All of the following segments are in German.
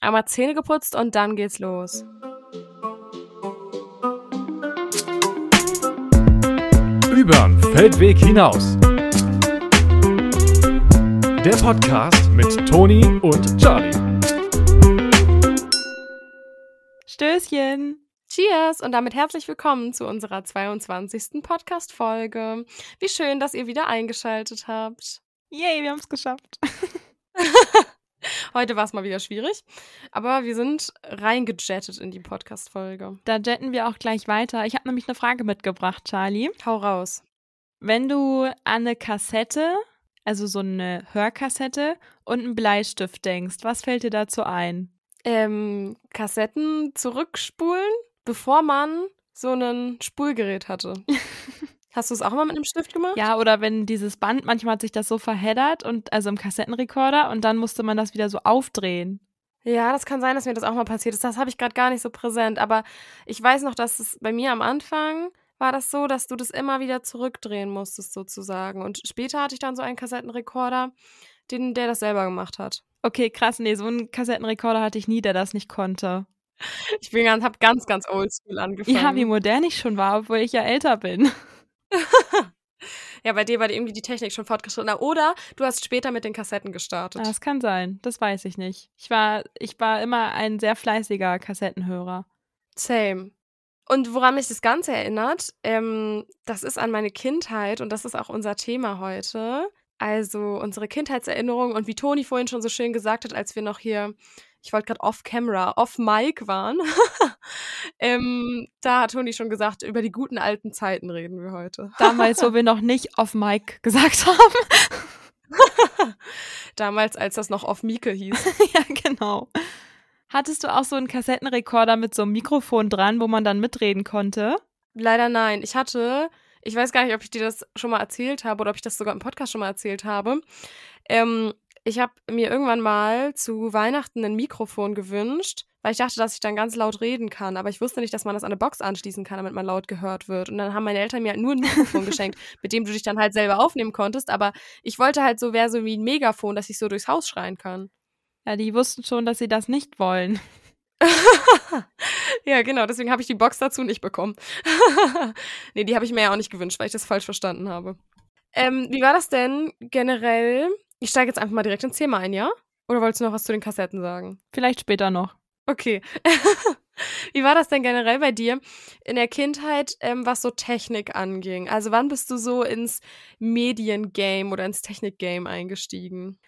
Einmal Zähne geputzt und dann geht's los. Übern Feldweg hinaus. Der Podcast mit Toni und Charlie. Stößchen. Cheers und damit herzlich willkommen zu unserer 22. Podcast-Folge. Wie schön, dass ihr wieder eingeschaltet habt. Yay, wir haben es geschafft. Heute war es mal wieder schwierig, aber wir sind reingejettet in die Podcast-Folge. Da jetten wir auch gleich weiter. Ich habe nämlich eine Frage mitgebracht, Charlie. Hau raus. Wenn du an eine Kassette, also so eine Hörkassette und einen Bleistift denkst, was fällt dir dazu ein? Ähm, Kassetten zurückspulen, bevor man so ein Spulgerät hatte. Hast du es auch mal mit einem Stift gemacht? Ja, oder wenn dieses Band, manchmal hat sich das so verheddert und also im Kassettenrekorder und dann musste man das wieder so aufdrehen. Ja, das kann sein, dass mir das auch mal passiert ist. Das habe ich gerade gar nicht so präsent. Aber ich weiß noch, dass es bei mir am Anfang war das so, dass du das immer wieder zurückdrehen musstest, sozusagen. Und später hatte ich dann so einen Kassettenrekorder, den, der das selber gemacht hat. Okay, krass. Nee, so einen Kassettenrekorder hatte ich nie, der das nicht konnte. Ich bin ganz, hab ganz, ganz oldschool angefangen. Ja, wie modern ich schon war, obwohl ich ja älter bin. ja, bei dir war irgendwie die Technik schon fortgeschritten. Oder du hast später mit den Kassetten gestartet. Das kann sein. Das weiß ich nicht. Ich war, ich war immer ein sehr fleißiger Kassettenhörer. Same. Und woran mich das Ganze erinnert, ähm, das ist an meine Kindheit und das ist auch unser Thema heute. Also unsere Kindheitserinnerung und wie Toni vorhin schon so schön gesagt hat, als wir noch hier ich wollte gerade off-camera, off-mic waren. ähm, da hat Toni schon gesagt, über die guten alten Zeiten reden wir heute. Damals, wo wir noch nicht off-mic gesagt haben. Damals, als das noch off-Mieke hieß. ja, genau. Hattest du auch so einen Kassettenrekorder mit so einem Mikrofon dran, wo man dann mitreden konnte? Leider nein. Ich hatte, ich weiß gar nicht, ob ich dir das schon mal erzählt habe oder ob ich das sogar im Podcast schon mal erzählt habe. Ähm, ich habe mir irgendwann mal zu Weihnachten ein Mikrofon gewünscht, weil ich dachte, dass ich dann ganz laut reden kann. Aber ich wusste nicht, dass man das an eine Box anschließen kann, damit man laut gehört wird. Und dann haben meine Eltern mir halt nur ein Mikrofon geschenkt, mit dem du dich dann halt selber aufnehmen konntest. Aber ich wollte halt so, wäre so wie ein Megafon, dass ich so durchs Haus schreien kann. Ja, die wussten schon, dass sie das nicht wollen. ja, genau, deswegen habe ich die Box dazu nicht bekommen. nee, die habe ich mir ja auch nicht gewünscht, weil ich das falsch verstanden habe. Ähm, wie war das denn generell ich steige jetzt einfach mal direkt ins Thema ein, ja? Oder wolltest du noch was zu den Kassetten sagen? Vielleicht später noch. Okay. Wie war das denn generell bei dir in der Kindheit, ähm, was so Technik anging? Also wann bist du so ins Mediengame oder ins Technikgame eingestiegen?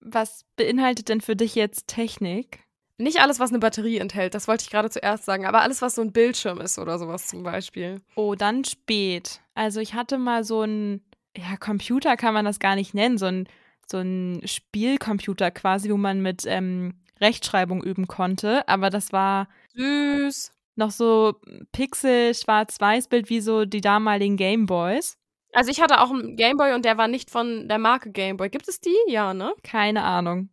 Was beinhaltet denn für dich jetzt Technik? Nicht alles, was eine Batterie enthält, das wollte ich gerade zuerst sagen, aber alles, was so ein Bildschirm ist oder sowas zum Beispiel. Oh, dann spät. Also ich hatte mal so ein, ja, Computer kann man das gar nicht nennen, so ein so ein Spielcomputer quasi, wo man mit ähm, Rechtschreibung üben konnte. Aber das war süß. Noch so Pixel, Schwarz-Weiß-Bild wie so die damaligen Gameboys. Also ich hatte auch einen Gameboy und der war nicht von der Marke Gameboy. Gibt es die? Ja, ne? Keine Ahnung.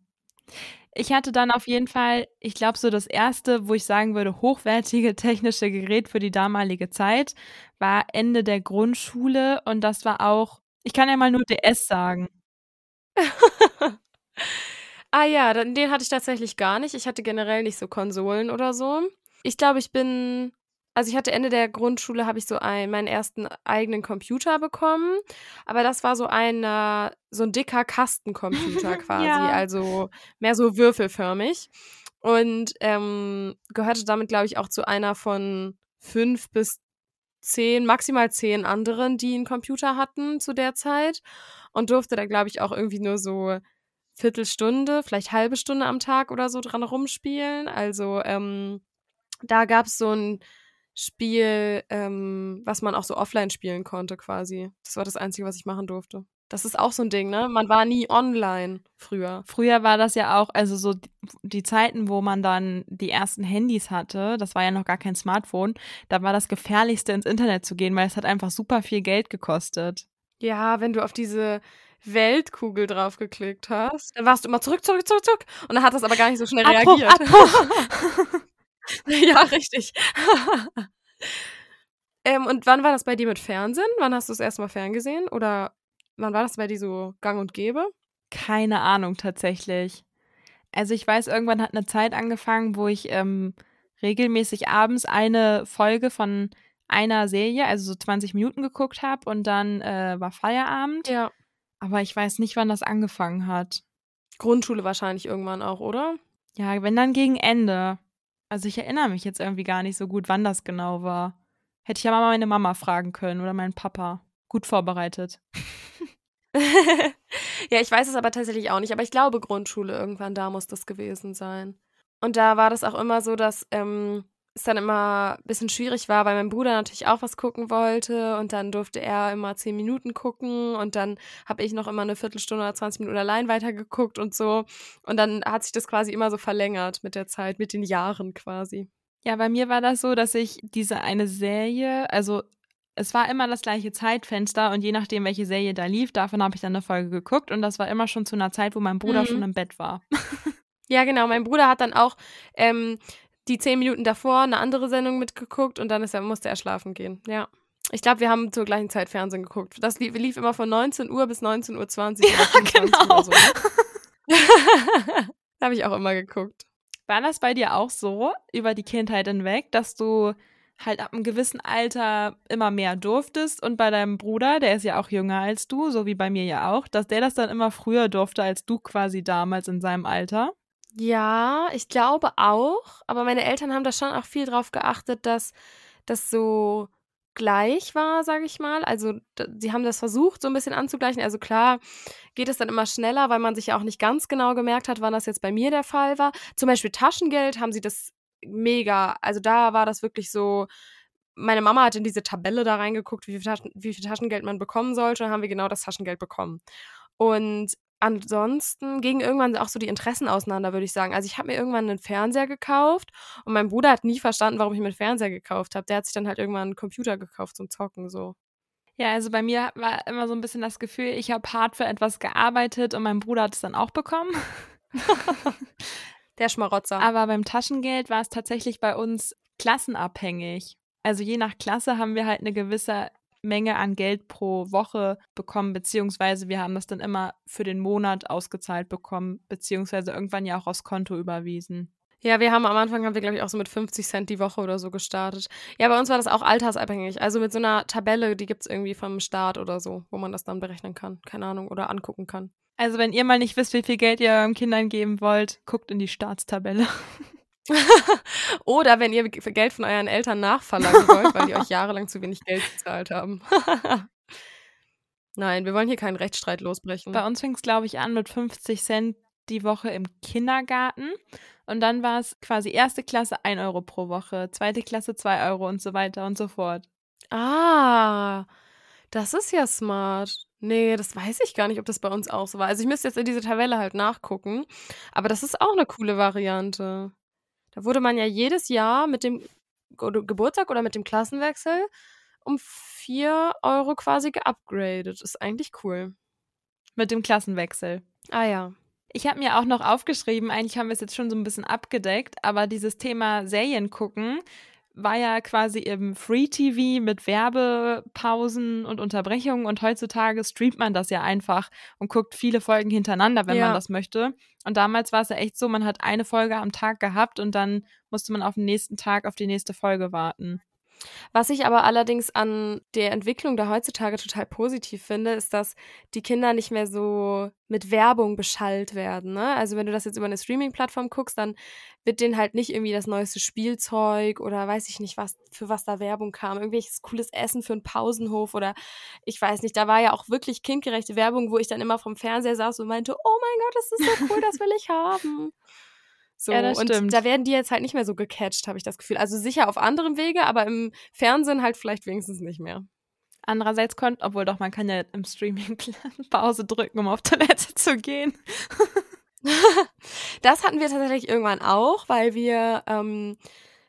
Ich hatte dann auf jeden Fall, ich glaube, so das erste, wo ich sagen würde, hochwertige technische Gerät für die damalige Zeit, war Ende der Grundschule und das war auch, ich kann ja mal nur DS sagen. ah ja, den, hatte ich tatsächlich gar nicht. Ich hatte generell nicht so Konsolen oder so. Ich glaube, ich bin also ich hatte Ende der Grundschule habe ich so ein, meinen ersten eigenen Computer bekommen, aber das war so ein so ein dicker Kastencomputer quasi, ja. also mehr so würfelförmig und ähm, gehörte damit glaube ich auch zu einer von fünf bis zehn, maximal zehn anderen, die einen Computer hatten zu der Zeit und durfte da, glaube ich, auch irgendwie nur so Viertelstunde, vielleicht halbe Stunde am Tag oder so dran rumspielen. Also ähm, da gab es so ein Spiel, ähm, was man auch so offline spielen konnte quasi. Das war das Einzige, was ich machen durfte. Das ist auch so ein Ding, ne? Man war nie online früher. Früher war das ja auch, also so die Zeiten, wo man dann die ersten Handys hatte, das war ja noch gar kein Smartphone, da war das gefährlichste ins Internet zu gehen, weil es hat einfach super viel Geld gekostet. Ja, wenn du auf diese Weltkugel draufgeklickt hast, dann warst du immer zurück, zurück, zurück, zurück. Und dann hat das aber gar nicht so schnell Abbruch, reagiert. Abbruch. ja, richtig. ähm, und wann war das bei dir mit Fernsehen? Wann hast du das erste Mal ferngesehen? Oder wann war das bei dir so gang und gäbe? Keine Ahnung tatsächlich. Also ich weiß, irgendwann hat eine Zeit angefangen, wo ich ähm, regelmäßig abends eine Folge von einer Serie, also so 20 Minuten geguckt habe und dann äh, war Feierabend. Ja. Aber ich weiß nicht, wann das angefangen hat. Grundschule wahrscheinlich irgendwann auch, oder? Ja, wenn dann gegen Ende. Also ich erinnere mich jetzt irgendwie gar nicht so gut, wann das genau war. Hätte ich ja mal meine Mama fragen können oder meinen Papa. Gut vorbereitet. ja, ich weiß es aber tatsächlich auch nicht. Aber ich glaube, Grundschule irgendwann da muss das gewesen sein. Und da war das auch immer so, dass ähm, es dann immer ein bisschen schwierig war, weil mein Bruder natürlich auch was gucken wollte und dann durfte er immer zehn Minuten gucken und dann habe ich noch immer eine Viertelstunde oder 20 Minuten allein weitergeguckt und so. Und dann hat sich das quasi immer so verlängert mit der Zeit, mit den Jahren quasi. Ja, bei mir war das so, dass ich diese eine Serie, also es war immer das gleiche Zeitfenster und je nachdem, welche Serie da lief, davon habe ich dann eine Folge geguckt und das war immer schon zu einer Zeit, wo mein Bruder mhm. schon im Bett war. ja, genau. Mein Bruder hat dann auch ähm, die zehn Minuten davor eine andere Sendung mitgeguckt und dann ist er, musste er schlafen gehen. Ja. Ich glaube, wir haben zur gleichen Zeit Fernsehen geguckt. Das lief, lief immer von 19 Uhr bis 19.20 Uhr. Ja, genau. So. da habe ich auch immer geguckt. War das bei dir auch so über die Kindheit hinweg, dass du halt ab einem gewissen Alter immer mehr durftest und bei deinem Bruder, der ist ja auch jünger als du, so wie bei mir ja auch, dass der das dann immer früher durfte als du quasi damals in seinem Alter? Ja, ich glaube auch, aber meine Eltern haben da schon auch viel drauf geachtet, dass das so gleich war, sage ich mal. Also sie haben das versucht, so ein bisschen anzugleichen. Also klar geht es dann immer schneller, weil man sich ja auch nicht ganz genau gemerkt hat, wann das jetzt bei mir der Fall war. Zum Beispiel Taschengeld haben sie das mega, also da war das wirklich so, meine Mama hat in diese Tabelle da reingeguckt, wie viel, Taschen, wie viel Taschengeld man bekommen sollte, und dann haben wir genau das Taschengeld bekommen. Und ansonsten gingen irgendwann auch so die Interessen auseinander, würde ich sagen. Also ich habe mir irgendwann einen Fernseher gekauft und mein Bruder hat nie verstanden, warum ich mir einen Fernseher gekauft habe. Der hat sich dann halt irgendwann einen Computer gekauft zum Zocken so. Ja, also bei mir war immer so ein bisschen das Gefühl, ich habe hart für etwas gearbeitet und mein Bruder hat es dann auch bekommen. Der Schmarotzer. Aber beim Taschengeld war es tatsächlich bei uns klassenabhängig. Also je nach Klasse haben wir halt eine gewisse Menge an Geld pro Woche bekommen, beziehungsweise wir haben das dann immer für den Monat ausgezahlt bekommen, beziehungsweise irgendwann ja auch aufs Konto überwiesen. Ja, wir haben am Anfang haben wir, glaube ich, auch so mit 50 Cent die Woche oder so gestartet. Ja, bei uns war das auch altersabhängig. Also mit so einer Tabelle, die gibt es irgendwie vom Staat oder so, wo man das dann berechnen kann. Keine Ahnung, oder angucken kann. Also wenn ihr mal nicht wisst, wie viel Geld ihr euren Kindern geben wollt, guckt in die Staatstabelle. Oder wenn ihr Geld von euren Eltern nachverlangen wollt, weil die euch jahrelang zu wenig Geld bezahlt haben. Nein, wir wollen hier keinen Rechtsstreit losbrechen. Bei uns fing es, glaube ich, an mit 50 Cent die Woche im Kindergarten. Und dann war es quasi erste Klasse 1 Euro pro Woche, zweite Klasse 2 Euro und so weiter und so fort. Ah, das ist ja smart. Nee, das weiß ich gar nicht, ob das bei uns auch so war. Also ich müsste jetzt in diese Tabelle halt nachgucken. Aber das ist auch eine coole Variante. Da wurde man ja jedes Jahr mit dem Geburtstag oder mit dem Klassenwechsel um 4 Euro quasi geupgradet. Ist eigentlich cool. Mit dem Klassenwechsel. Ah ja. Ich habe mir auch noch aufgeschrieben, eigentlich haben wir es jetzt schon so ein bisschen abgedeckt, aber dieses Thema Serien gucken war ja quasi im Free TV mit Werbepausen und Unterbrechungen und heutzutage streamt man das ja einfach und guckt viele Folgen hintereinander, wenn ja. man das möchte. Und damals war es ja echt so, man hat eine Folge am Tag gehabt und dann musste man auf den nächsten Tag auf die nächste Folge warten. Was ich aber allerdings an der Entwicklung da heutzutage total positiv finde, ist, dass die Kinder nicht mehr so mit Werbung beschallt werden. Ne? Also wenn du das jetzt über eine Streaming-Plattform guckst, dann wird denen halt nicht irgendwie das neueste Spielzeug oder weiß ich nicht, was für was da Werbung kam. Irgendwelches cooles Essen für einen Pausenhof oder ich weiß nicht, da war ja auch wirklich kindgerechte Werbung, wo ich dann immer vom Fernseher saß und meinte, oh mein Gott, das ist so cool, das will ich haben. So, ja, das und stimmt. da werden die jetzt halt nicht mehr so gecatcht, habe ich das Gefühl. Also sicher auf anderem Wege, aber im Fernsehen halt vielleicht wenigstens nicht mehr. Andererseits konnte, obwohl doch, man kann ja im Streaming Pause drücken, um auf Toilette zu gehen. das hatten wir tatsächlich irgendwann auch, weil wir ähm,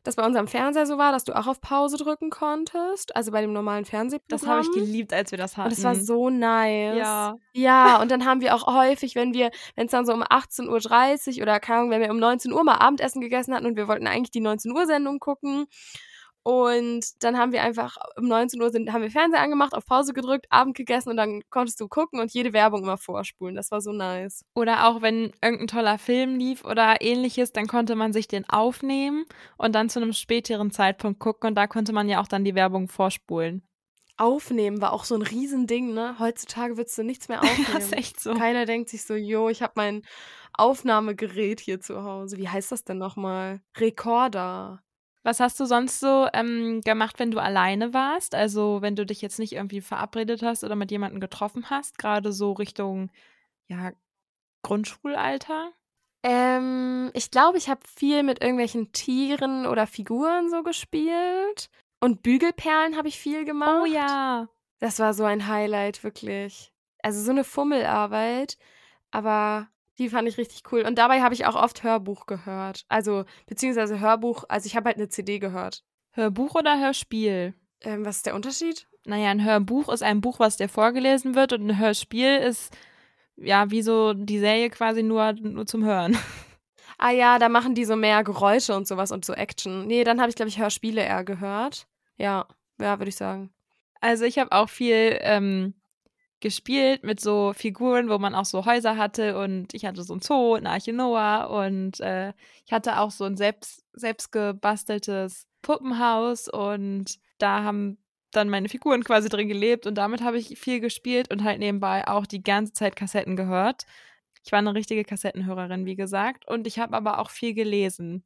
das bei unserem Fernseher so war, dass du auch auf Pause drücken konntest, also bei dem normalen Fernsehprogramm. Das habe ich geliebt, als wir das hatten. Und es war so nice. Ja. Ja, und dann haben wir auch häufig, wenn wir, wenn es dann so um 18.30 Uhr oder keine Ahnung, wenn wir um 19 Uhr mal Abendessen gegessen hatten und wir wollten eigentlich die 19 Uhr Sendung gucken Und dann haben wir einfach um 19 Uhr sind, haben wir Fernseher angemacht, auf Pause gedrückt, Abend gegessen und dann konntest du gucken und jede Werbung immer vorspulen. Das war so nice. Oder auch wenn irgendein toller Film lief oder ähnliches, dann konnte man sich den aufnehmen und dann zu einem späteren Zeitpunkt gucken und da konnte man ja auch dann die Werbung vorspulen. Aufnehmen war auch so ein Riesending, ne? Heutzutage würdest du nichts mehr aufnehmen. das ist echt so. Keiner denkt sich so, jo, ich habe mein Aufnahmegerät hier zu Hause. Wie heißt das denn nochmal? Rekorder. Was hast du sonst so ähm, gemacht, wenn du alleine warst? Also wenn du dich jetzt nicht irgendwie verabredet hast oder mit jemandem getroffen hast, gerade so Richtung ja, Grundschulalter? Ähm, ich glaube, ich habe viel mit irgendwelchen Tieren oder Figuren so gespielt. Und Bügelperlen habe ich viel gemacht. Oh ja. Das war so ein Highlight, wirklich. Also so eine Fummelarbeit. Aber die fand ich richtig cool. Und dabei habe ich auch oft Hörbuch gehört. Also, beziehungsweise Hörbuch, also ich habe halt eine CD gehört. Hörbuch oder Hörspiel? Ähm, was ist der Unterschied? Naja, ein Hörbuch ist ein Buch, was dir vorgelesen wird und ein Hörspiel ist ja wie so die Serie quasi nur, nur zum Hören. Ah ja, da machen die so mehr Geräusche und sowas und so Action. Nee, dann habe ich, glaube ich, Hörspiele eher gehört. Ja, ja, würde ich sagen. Also ich habe auch viel ähm, gespielt mit so Figuren, wo man auch so Häuser hatte und ich hatte so ein Zoo, eine Arche Noah und äh, ich hatte auch so ein selbst, selbst gebasteltes Puppenhaus und da haben dann meine Figuren quasi drin gelebt und damit habe ich viel gespielt und halt nebenbei auch die ganze Zeit Kassetten gehört. Ich war eine richtige Kassettenhörerin, wie gesagt, und ich habe aber auch viel gelesen.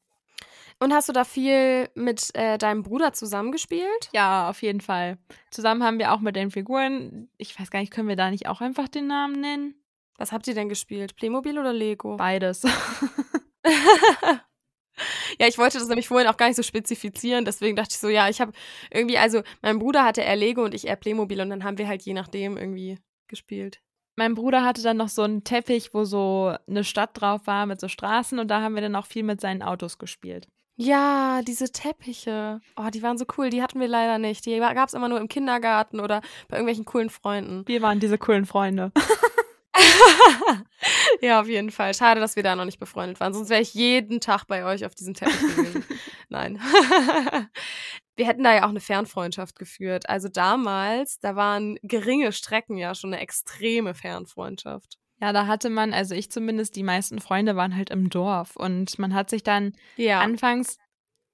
Und hast du da viel mit äh, deinem Bruder zusammengespielt? Ja, auf jeden Fall. Zusammen haben wir auch mit den Figuren, ich weiß gar nicht, können wir da nicht auch einfach den Namen nennen? Was habt ihr denn gespielt? Playmobil oder Lego? Beides. ja, ich wollte das nämlich vorhin auch gar nicht so spezifizieren, deswegen dachte ich so, ja, ich habe irgendwie, also mein Bruder hatte eher Lego und ich eher Playmobil und dann haben wir halt je nachdem irgendwie gespielt. Mein Bruder hatte dann noch so einen Teppich, wo so eine Stadt drauf war mit so Straßen und da haben wir dann auch viel mit seinen Autos gespielt. Ja, diese Teppiche. Oh, die waren so cool. Die hatten wir leider nicht. Die gab es immer nur im Kindergarten oder bei irgendwelchen coolen Freunden. Wir waren diese coolen Freunde. ja, auf jeden Fall. Schade, dass wir da noch nicht befreundet waren. Sonst wäre ich jeden Tag bei euch auf diesem Teppich gewesen. Nein. wir hätten da ja auch eine Fernfreundschaft geführt. Also damals, da waren geringe Strecken ja schon eine extreme Fernfreundschaft. Ja, da hatte man, also ich zumindest, die meisten Freunde waren halt im Dorf und man hat sich dann ja. anfangs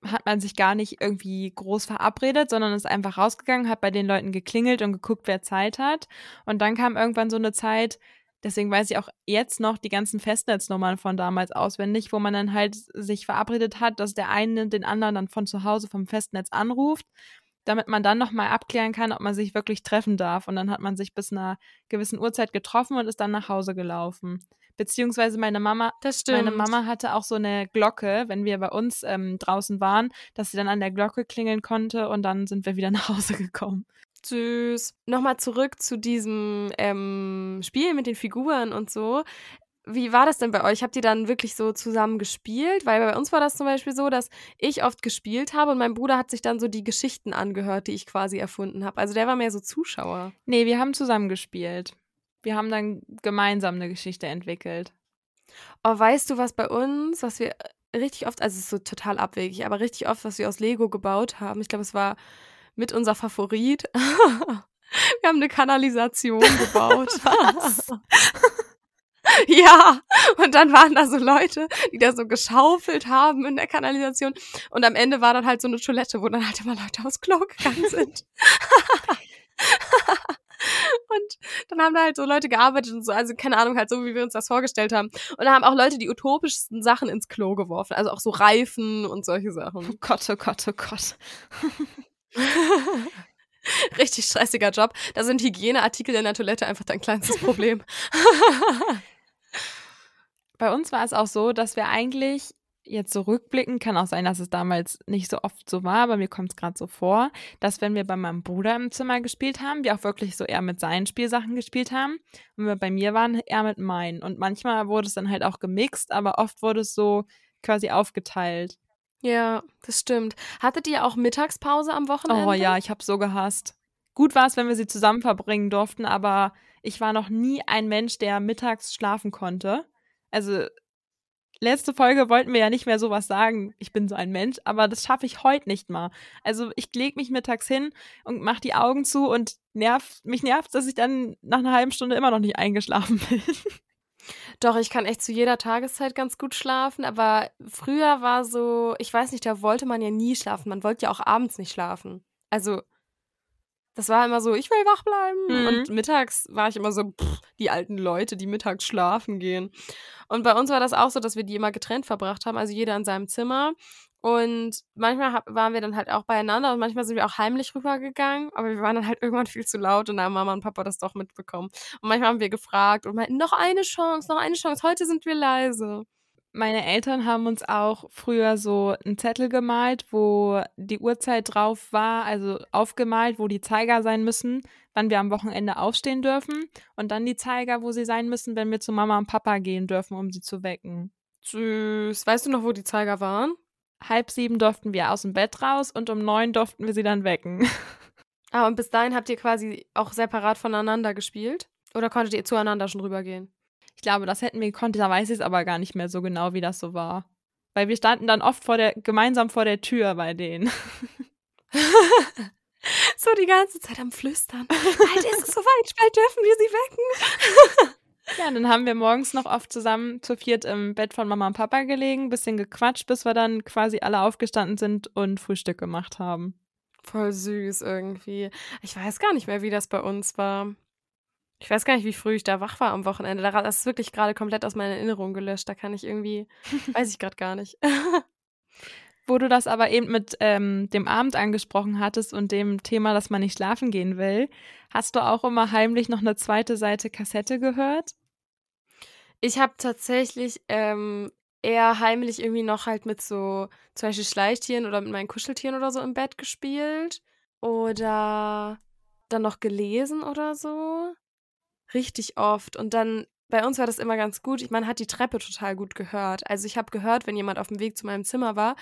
hat man sich gar nicht irgendwie groß verabredet, sondern ist einfach rausgegangen, hat bei den Leuten geklingelt und geguckt, wer Zeit hat. Und dann kam irgendwann so eine Zeit, deswegen weiß ich auch jetzt noch die ganzen Festnetznummern von damals auswendig, wo man dann halt sich verabredet hat, dass der eine den anderen dann von zu Hause vom Festnetz anruft damit man dann nochmal abklären kann, ob man sich wirklich treffen darf. Und dann hat man sich bis einer gewissen Uhrzeit getroffen und ist dann nach Hause gelaufen. Beziehungsweise meine Mama, meine Mama hatte auch so eine Glocke, wenn wir bei uns ähm, draußen waren, dass sie dann an der Glocke klingeln konnte und dann sind wir wieder nach Hause gekommen. Süß. Nochmal zurück zu diesem ähm, Spiel mit den Figuren und so. Wie war das denn bei euch? Habt ihr dann wirklich so zusammen gespielt? Weil bei uns war das zum Beispiel so, dass ich oft gespielt habe und mein Bruder hat sich dann so die Geschichten angehört, die ich quasi erfunden habe. Also der war mehr so Zuschauer. Nee, wir haben zusammen gespielt. Wir haben dann gemeinsam eine Geschichte entwickelt. Oh, weißt du, was bei uns, was wir richtig oft, also es ist so total abwegig, aber richtig oft, was wir aus Lego gebaut haben. Ich glaube, es war mit unser Favorit. wir haben eine Kanalisation gebaut. was? Ja, und dann waren da so Leute, die da so geschaufelt haben in der Kanalisation. Und am Ende war dann halt so eine Toilette, wo dann halt immer Leute aufs Klo gegangen sind. und dann haben da halt so Leute gearbeitet und so, also keine Ahnung, halt so, wie wir uns das vorgestellt haben. Und da haben auch Leute die utopischsten Sachen ins Klo geworfen, also auch so Reifen und solche Sachen. Oh Gott, oh Gott, oh Gott. Richtig stressiger Job. Da sind Hygieneartikel in der Toilette einfach dein kleinstes Problem. Bei uns war es auch so, dass wir eigentlich jetzt so rückblicken, kann auch sein, dass es damals nicht so oft so war, aber mir kommt es gerade so vor, dass wenn wir bei meinem Bruder im Zimmer gespielt haben, wir auch wirklich so eher mit seinen Spielsachen gespielt haben. Und wenn wir bei mir waren, eher mit meinen. Und manchmal wurde es dann halt auch gemixt, aber oft wurde es so quasi aufgeteilt. Ja, das stimmt. Hattet ihr auch Mittagspause am Wochenende? Oh ja, ich habe so gehasst. Gut war es, wenn wir sie zusammen verbringen durften, aber ich war noch nie ein Mensch, der mittags schlafen konnte. Also letzte Folge wollten wir ja nicht mehr sowas sagen. Ich bin so ein Mensch, aber das schaffe ich heute nicht mal. Also ich lege mich mittags hin und mache die Augen zu und nervt, mich nervt, dass ich dann nach einer halben Stunde immer noch nicht eingeschlafen bin. Doch, ich kann echt zu jeder Tageszeit ganz gut schlafen, aber früher war so, ich weiß nicht, da wollte man ja nie schlafen. Man wollte ja auch abends nicht schlafen. Also, das war immer so, ich will wach bleiben. Mhm. Und mittags war ich immer so, pff, die alten Leute, die mittags schlafen gehen. Und bei uns war das auch so, dass wir die immer getrennt verbracht haben, also jeder in seinem Zimmer. Und manchmal hab, waren wir dann halt auch beieinander und manchmal sind wir auch heimlich rübergegangen, aber wir waren dann halt irgendwann viel zu laut und da haben Mama und Papa das doch mitbekommen. Und manchmal haben wir gefragt und meinten, noch eine Chance, noch eine Chance, heute sind wir leise. Meine Eltern haben uns auch früher so einen Zettel gemalt, wo die Uhrzeit drauf war, also aufgemalt, wo die Zeiger sein müssen, wann wir am Wochenende aufstehen dürfen und dann die Zeiger, wo sie sein müssen, wenn wir zu Mama und Papa gehen dürfen, um sie zu wecken. Süß. Weißt du noch, wo die Zeiger waren? Halb sieben durften wir aus dem Bett raus und um neun durften wir sie dann wecken. Ah, und bis dahin habt ihr quasi auch separat voneinander gespielt? Oder konntet ihr zueinander schon rübergehen? Ich glaube, das hätten wir gekonnt, da weiß ich es aber gar nicht mehr so genau, wie das so war. Weil wir standen dann oft vor der, gemeinsam vor der Tür bei denen. so die ganze Zeit am Flüstern. Bald ist es soweit, bald dürfen wir sie wecken. Ja, und dann haben wir morgens noch oft zusammen zu viert im Bett von Mama und Papa gelegen, bisschen gequatscht, bis wir dann quasi alle aufgestanden sind und Frühstück gemacht haben. Voll süß irgendwie. Ich weiß gar nicht mehr, wie das bei uns war. Ich weiß gar nicht, wie früh ich da wach war am Wochenende. Das ist wirklich gerade komplett aus meiner Erinnerung gelöscht. Da kann ich irgendwie, weiß ich gerade gar nicht. Wo du das aber eben mit ähm, dem Abend angesprochen hattest und dem Thema, dass man nicht schlafen gehen will, hast du auch immer heimlich noch eine zweite Seite Kassette gehört? Ich habe tatsächlich ähm, eher heimlich irgendwie noch halt mit so zum Beispiel Schleichtieren oder mit meinen Kuscheltieren oder so im Bett gespielt. Oder dann noch gelesen oder so. Richtig oft. Und dann, bei uns war das immer ganz gut. Man hat die Treppe total gut gehört. Also ich habe gehört, wenn jemand auf dem Weg zu meinem Zimmer war.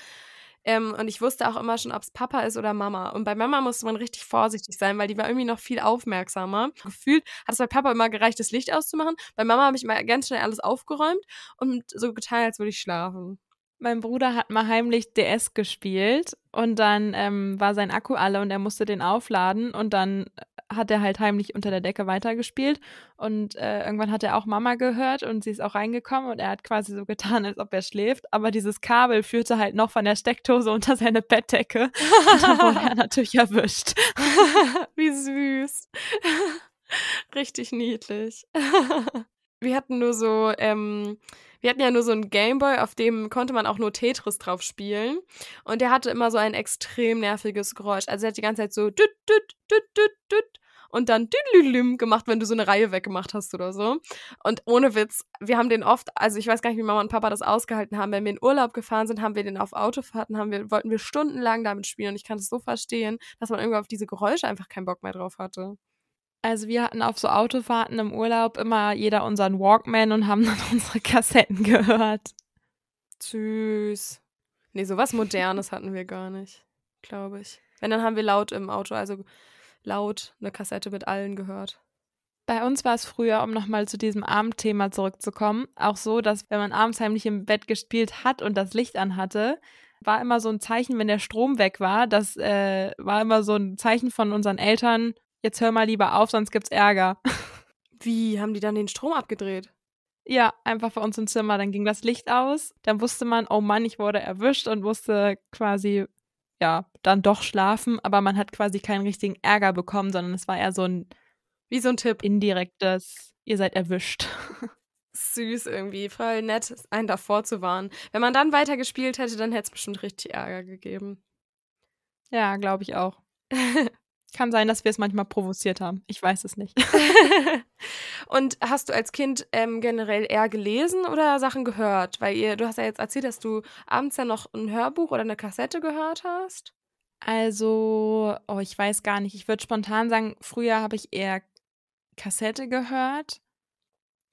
Ähm, und ich wusste auch immer schon, ob es Papa ist oder Mama. Und bei Mama musste man richtig vorsichtig sein, weil die war irgendwie noch viel aufmerksamer. Gefühlt hat es bei Papa immer gereicht, das Licht auszumachen. Bei Mama habe ich immer ganz schnell alles aufgeräumt und so getan, als würde ich schlafen. Mein Bruder hat mal heimlich DS gespielt und dann ähm, war sein Akku alle und er musste den aufladen und dann hat er halt heimlich unter der Decke weitergespielt und äh, irgendwann hat er auch Mama gehört und sie ist auch reingekommen und er hat quasi so getan, als ob er schläft, aber dieses Kabel führte halt noch von der Steckdose unter seine Bettdecke und dann wurde er natürlich erwischt. Wie süß. Richtig niedlich. Wir hatten nur so, ähm, wir hatten ja nur so einen Gameboy, auf dem konnte man auch nur Tetris drauf spielen. Und der hatte immer so ein extrem nerviges Geräusch. Also er hat die ganze Zeit so düt, düt, düt, düt, düt und dann düdelüm gemacht, wenn du so eine Reihe weggemacht hast oder so. Und ohne Witz, wir haben den oft, also ich weiß gar nicht, wie Mama und Papa das ausgehalten haben. Wenn wir in Urlaub gefahren sind, haben wir den auf Autofahrten, haben wir, wollten wir stundenlang damit spielen. Und ich kann es so verstehen, dass man irgendwie auf diese Geräusche einfach keinen Bock mehr drauf hatte. Also wir hatten auf so Autofahrten im Urlaub immer jeder unseren Walkman und haben dann unsere Kassetten gehört. Süß. Nee, sowas Modernes hatten wir gar nicht, glaube ich. Wenn, dann haben wir laut im Auto, also laut eine Kassette mit allen gehört. Bei uns war es früher, um nochmal zu diesem Abendthema zurückzukommen, auch so, dass wenn man abends heimlich im Bett gespielt hat und das Licht anhatte, war immer so ein Zeichen, wenn der Strom weg war, das äh, war immer so ein Zeichen von unseren Eltern, jetzt hör mal lieber auf, sonst gibt's Ärger. Wie, haben die dann den Strom abgedreht? Ja, einfach vor uns im Zimmer. Dann ging das Licht aus. Dann wusste man, oh Mann, ich wurde erwischt und musste quasi, ja, dann doch schlafen. Aber man hat quasi keinen richtigen Ärger bekommen, sondern es war eher so ein. Wie so ein Tipp. Indirektes, ihr seid erwischt. Süß irgendwie, voll nett, einen davor zu warnen. Wenn man dann weiter gespielt hätte, dann hätte es bestimmt richtig Ärger gegeben. Ja, glaube ich auch. Kann sein, dass wir es manchmal provoziert haben. Ich weiß es nicht. Und hast du als Kind ähm, generell eher gelesen oder Sachen gehört? Weil ihr, du hast ja jetzt erzählt, dass du abends ja noch ein Hörbuch oder eine Kassette gehört hast. Also, oh, ich weiß gar nicht. Ich würde spontan sagen, früher habe ich eher Kassette gehört,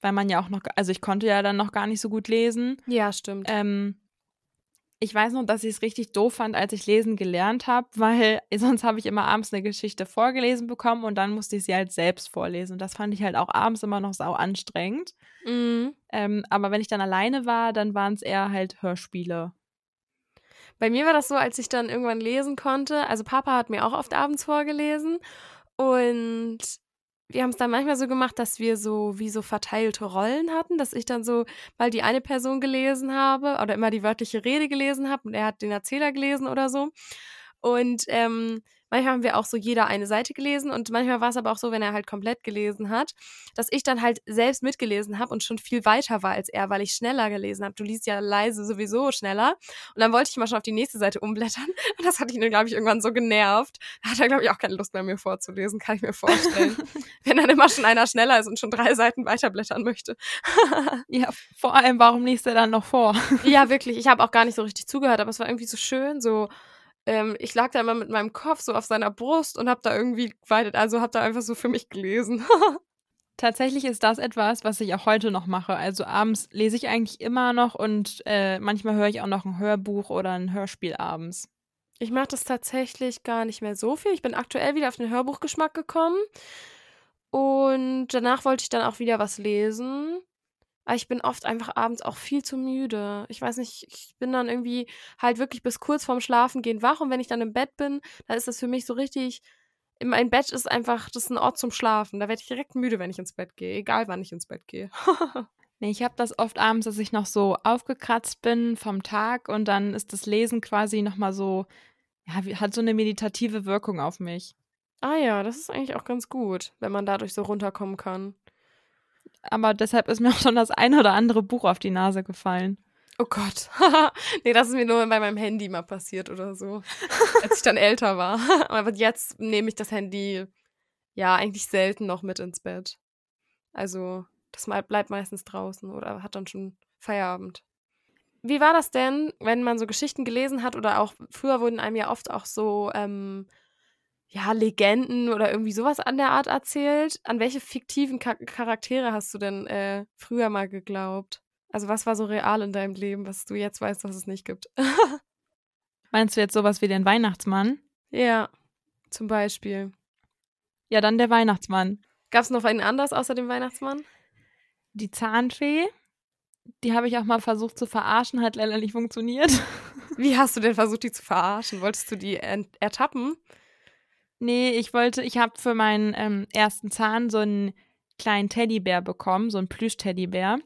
weil man ja auch noch, also ich konnte ja dann noch gar nicht so gut lesen. Ja, stimmt. Ähm, Ich weiß noch, dass ich es richtig doof fand, als ich lesen gelernt habe, weil sonst habe ich immer abends eine Geschichte vorgelesen bekommen und dann musste ich sie halt selbst vorlesen. Und das fand ich halt auch abends immer noch sau anstrengend. Mhm. Ähm, aber wenn ich dann alleine war, dann waren es eher halt Hörspiele. Bei mir war das so, als ich dann irgendwann lesen konnte. Also Papa hat mir auch oft abends vorgelesen und wir haben es dann manchmal so gemacht, dass wir so wie so verteilte Rollen hatten, dass ich dann so mal die eine Person gelesen habe oder immer die wörtliche Rede gelesen habe und er hat den Erzähler gelesen oder so. Und ähm, Manchmal haben wir auch so jeder eine Seite gelesen und manchmal war es aber auch so, wenn er halt komplett gelesen hat, dass ich dann halt selbst mitgelesen habe und schon viel weiter war als er, weil ich schneller gelesen habe. Du liest ja leise sowieso schneller. Und dann wollte ich mal schon auf die nächste Seite umblättern und das hat ihn glaube ich, irgendwann so genervt. Da hat er, glaube ich, auch keine Lust mehr, mir vorzulesen, kann ich mir vorstellen. wenn dann immer schon einer schneller ist und schon drei Seiten weiterblättern möchte. ja, vor allem, warum liest er dann noch vor? ja, wirklich. Ich habe auch gar nicht so richtig zugehört, aber es war irgendwie so schön, so ähm, ich lag da immer mit meinem Kopf so auf seiner Brust und hab da irgendwie geweitet, also hab da einfach so für mich gelesen. Tatsächlich ist das etwas, was ich auch heute noch mache. Also abends lese ich eigentlich immer noch und äh, manchmal höre ich auch noch ein Hörbuch oder ein Hörspiel abends. Ich mache das tatsächlich gar nicht mehr so viel. Ich bin aktuell wieder auf den Hörbuchgeschmack gekommen. Und danach wollte ich dann auch wieder was lesen. Aber ich bin oft einfach abends auch viel zu müde. Ich weiß nicht, ich bin dann irgendwie halt wirklich bis kurz vorm Schlafengehen wach und wenn ich dann im Bett bin, dann ist das für mich so richtig. Mein Bett ist einfach, das ist ein Ort zum Schlafen. Da werde ich direkt müde, wenn ich ins Bett gehe, egal wann ich ins Bett gehe. nee, ich habe das oft abends, dass ich noch so aufgekratzt bin vom Tag und dann ist das Lesen quasi nochmal so, ja, hat so eine meditative Wirkung auf mich. Ah ja, das ist eigentlich auch ganz gut, wenn man dadurch so runterkommen kann aber deshalb ist mir auch schon das eine oder andere Buch auf die Nase gefallen. Oh Gott. nee, das ist mir nur bei meinem Handy mal passiert oder so. als ich dann älter war. Aber jetzt nehme ich das Handy ja eigentlich selten noch mit ins Bett. Also, das bleibt meistens draußen oder hat dann schon Feierabend. Wie war das denn, wenn man so Geschichten gelesen hat oder auch früher wurden einem ja oft auch so ähm, ja, Legenden oder irgendwie sowas an der Art erzählt. An welche fiktiven Char Charaktere hast du denn äh, früher mal geglaubt? Also was war so real in deinem Leben, was du jetzt weißt, was es nicht gibt? Meinst du jetzt sowas wie den Weihnachtsmann? Ja, zum Beispiel. Ja, dann der Weihnachtsmann. Gab es noch einen anders außer dem Weihnachtsmann? Die Zahnfee. Die habe ich auch mal versucht zu verarschen, hat leider nicht funktioniert. Wie hast du denn versucht, die zu verarschen? Wolltest du die ertappen? Nee, ich wollte, ich habe für meinen ähm, ersten Zahn so einen kleinen Teddybär bekommen, so einen Plüsch-Teddybär.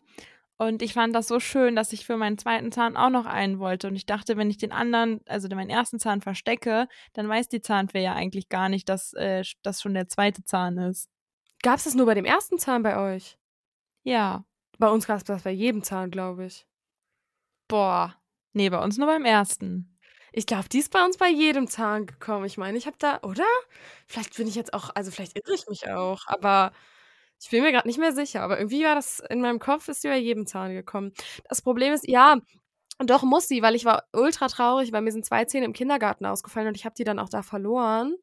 Und ich fand das so schön, dass ich für meinen zweiten Zahn auch noch einen wollte. Und ich dachte, wenn ich den anderen, also meinen ersten Zahn verstecke, dann weiß die Zahnfee ja eigentlich gar nicht, dass äh, das schon der zweite Zahn ist. Gab es das nur bei dem ersten Zahn bei euch? Ja. Bei uns gab es das bei jedem Zahn, glaube ich. Boah. Nee, bei uns nur beim ersten. Ich glaube, die ist bei uns bei jedem Zahn gekommen. Ich meine, ich habe da, oder? Vielleicht bin ich jetzt auch, also vielleicht irre ich mich auch, aber ich bin mir gerade nicht mehr sicher. Aber irgendwie war das in meinem Kopf, ist die bei jedem Zahn gekommen. Das Problem ist, ja, doch muss sie, weil ich war ultra traurig, weil mir sind zwei Zähne im Kindergarten ausgefallen und ich habe die dann auch da verloren.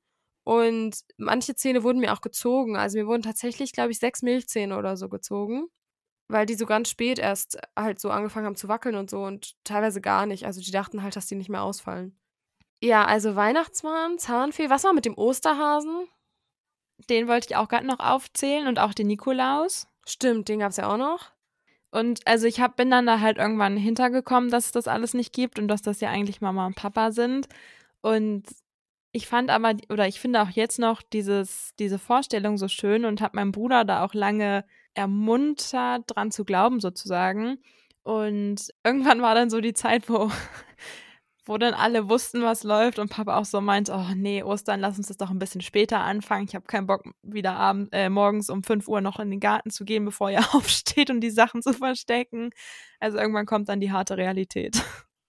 Und manche Zähne wurden mir auch gezogen. Also mir wurden tatsächlich, glaube ich, sechs Milchzähne oder so gezogen weil die so ganz spät erst halt so angefangen haben zu wackeln und so und teilweise gar nicht. Also die dachten halt, dass die nicht mehr ausfallen. Ja, also Weihnachtsmann, Zahnfee. Was war mit dem Osterhasen? Den wollte ich auch gerade noch aufzählen und auch den Nikolaus. Stimmt, den gab es ja auch noch. Und also ich hab, bin dann da halt irgendwann hintergekommen, dass es das alles nicht gibt und dass das ja eigentlich Mama und Papa sind. Und ich fand aber, oder ich finde auch jetzt noch dieses, diese Vorstellung so schön und habe meinem Bruder da auch lange ermuntert, dran zu glauben, sozusagen. Und irgendwann war dann so die Zeit, wo, wo dann alle wussten, was läuft und Papa auch so meint, oh nee, Ostern, lass uns das doch ein bisschen später anfangen. Ich habe keinen Bock, wieder abend, äh, morgens um 5 Uhr noch in den Garten zu gehen, bevor ihr aufsteht und die Sachen zu verstecken. Also irgendwann kommt dann die harte Realität.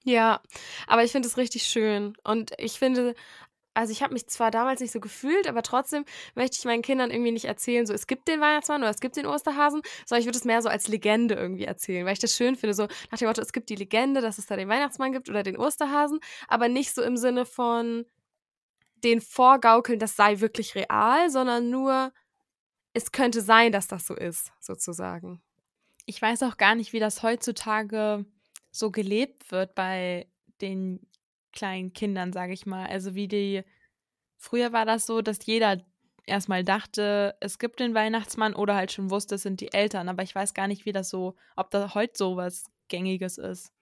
Ja, aber ich finde es richtig schön. Und ich finde also ich habe mich zwar damals nicht so gefühlt, aber trotzdem möchte ich meinen Kindern irgendwie nicht erzählen, so es gibt den Weihnachtsmann oder es gibt den Osterhasen, sondern ich würde es mehr so als Legende irgendwie erzählen, weil ich das schön finde, so nach dem Motto, es gibt die Legende, dass es da den Weihnachtsmann gibt oder den Osterhasen, aber nicht so im Sinne von den Vorgaukeln, das sei wirklich real, sondern nur, es könnte sein, dass das so ist, sozusagen. Ich weiß auch gar nicht, wie das heutzutage so gelebt wird bei den kleinen Kindern, sage ich mal. Also wie die, früher war das so, dass jeder erstmal dachte, es gibt den Weihnachtsmann oder halt schon wusste, es sind die Eltern. Aber ich weiß gar nicht, wie das so, ob da heute so was Gängiges ist.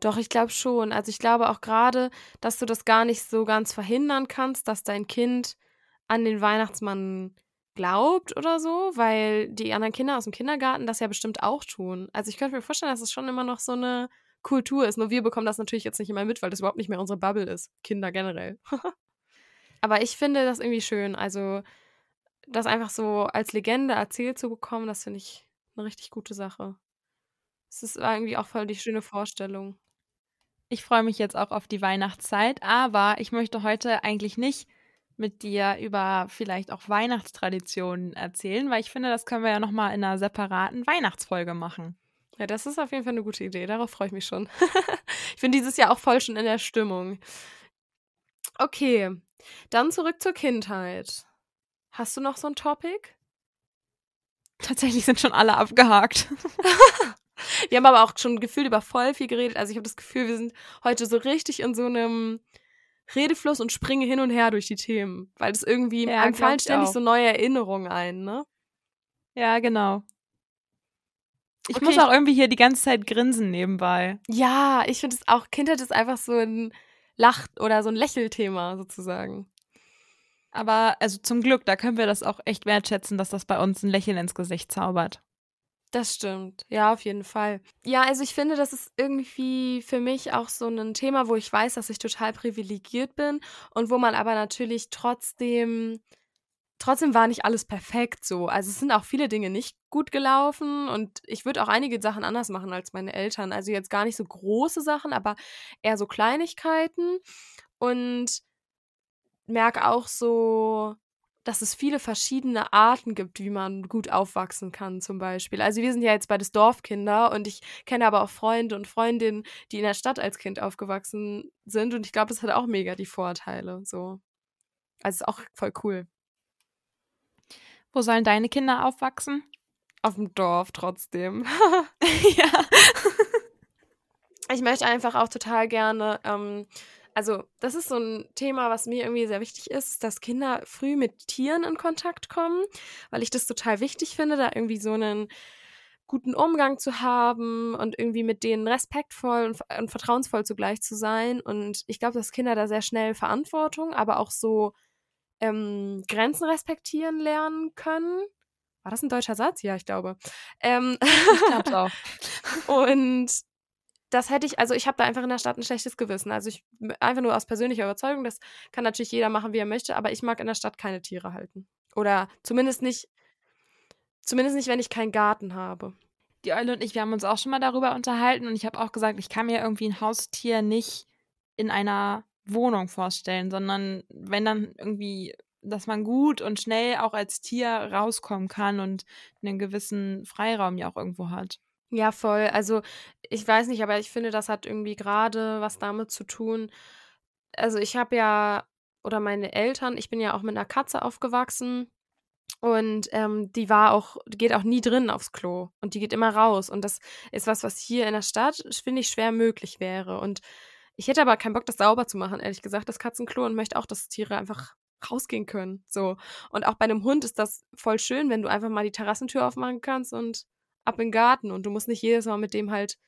Doch, ich glaube schon. Also ich glaube auch gerade, dass du das gar nicht so ganz verhindern kannst, dass dein Kind an den Weihnachtsmann glaubt oder so, weil die anderen Kinder aus dem Kindergarten das ja bestimmt auch tun. Also ich könnte mir vorstellen, dass es schon immer noch so eine Kultur ist. Nur wir bekommen das natürlich jetzt nicht immer mit, weil das überhaupt nicht mehr unsere Bubble ist. Kinder generell. Aber ich finde das irgendwie schön. Also das einfach so als Legende erzählt zu bekommen, das finde ich eine richtig gute Sache. Es ist irgendwie auch voll die schöne Vorstellung. Ich freue mich jetzt auch auf die Weihnachtszeit, aber ich möchte heute eigentlich nicht mit dir über vielleicht auch Weihnachtstraditionen erzählen, weil ich finde, das können wir ja nochmal in einer separaten Weihnachtsfolge machen. Ja, das ist auf jeden Fall eine gute Idee. Darauf freue ich mich schon. ich bin dieses Jahr auch voll schon in der Stimmung. Okay, dann zurück zur Kindheit. Hast du noch so ein Topic? Tatsächlich sind schon alle abgehakt. wir haben aber auch schon gefühlt über voll viel geredet. Also ich habe das Gefühl, wir sind heute so richtig in so einem Redefluss und springen hin und her durch die Themen. Weil es irgendwie, ja, einem fallen ständig auch. so neue Erinnerungen ein, ne? Ja, genau. Ich okay. muss auch irgendwie hier die ganze Zeit grinsen nebenbei. Ja, ich finde es auch, Kindheit ist einfach so ein Lach- oder so ein Lächelthema sozusagen. Aber also zum Glück, da können wir das auch echt wertschätzen, dass das bei uns ein Lächeln ins Gesicht zaubert. Das stimmt. Ja, auf jeden Fall. Ja, also ich finde, das ist irgendwie für mich auch so ein Thema, wo ich weiß, dass ich total privilegiert bin und wo man aber natürlich trotzdem trotzdem war nicht alles perfekt so. Also es sind auch viele Dinge nicht gut gelaufen und ich würde auch einige Sachen anders machen als meine Eltern. Also jetzt gar nicht so große Sachen, aber eher so Kleinigkeiten und merke auch so, dass es viele verschiedene Arten gibt, wie man gut aufwachsen kann, zum Beispiel. Also wir sind ja jetzt beides Dorfkinder und ich kenne aber auch Freunde und Freundinnen, die in der Stadt als Kind aufgewachsen sind und ich glaube, das hat auch mega die Vorteile. So. Also ist auch voll cool. Wo sollen deine Kinder aufwachsen? Auf dem Dorf trotzdem. ja. ich möchte einfach auch total gerne, ähm, also das ist so ein Thema, was mir irgendwie sehr wichtig ist, dass Kinder früh mit Tieren in Kontakt kommen, weil ich das total wichtig finde, da irgendwie so einen guten Umgang zu haben und irgendwie mit denen respektvoll und, und vertrauensvoll zugleich zu sein. Und ich glaube, dass Kinder da sehr schnell Verantwortung, aber auch so ähm, Grenzen respektieren lernen können. War das ein deutscher Satz? Ja, ich glaube. Ähm, ich glaube auch. und das hätte ich, also ich habe da einfach in der Stadt ein schlechtes Gewissen. Also ich einfach nur aus persönlicher Überzeugung, das kann natürlich jeder machen, wie er möchte, aber ich mag in der Stadt keine Tiere halten. Oder zumindest nicht, zumindest nicht, wenn ich keinen Garten habe. Die Eule und ich, wir haben uns auch schon mal darüber unterhalten und ich habe auch gesagt, ich kann mir irgendwie ein Haustier nicht in einer Wohnung vorstellen, sondern wenn dann irgendwie, dass man gut und schnell auch als Tier rauskommen kann und einen gewissen Freiraum ja auch irgendwo hat. Ja, voll. Also ich weiß nicht, aber ich finde, das hat irgendwie gerade was damit zu tun. Also ich habe ja, oder meine Eltern, ich bin ja auch mit einer Katze aufgewachsen. Und ähm, die war auch, die geht auch nie drin aufs Klo und die geht immer raus. Und das ist was, was hier in der Stadt, finde ich, schwer möglich wäre. Und ich hätte aber keinen Bock, das sauber zu machen, ehrlich gesagt, das Katzenklo und möchte auch, dass Tiere einfach rausgehen können. So. Und auch bei einem Hund ist das voll schön, wenn du einfach mal die Terrassentür aufmachen kannst und ab in den Garten und du musst nicht jedes Mal mit dem halt.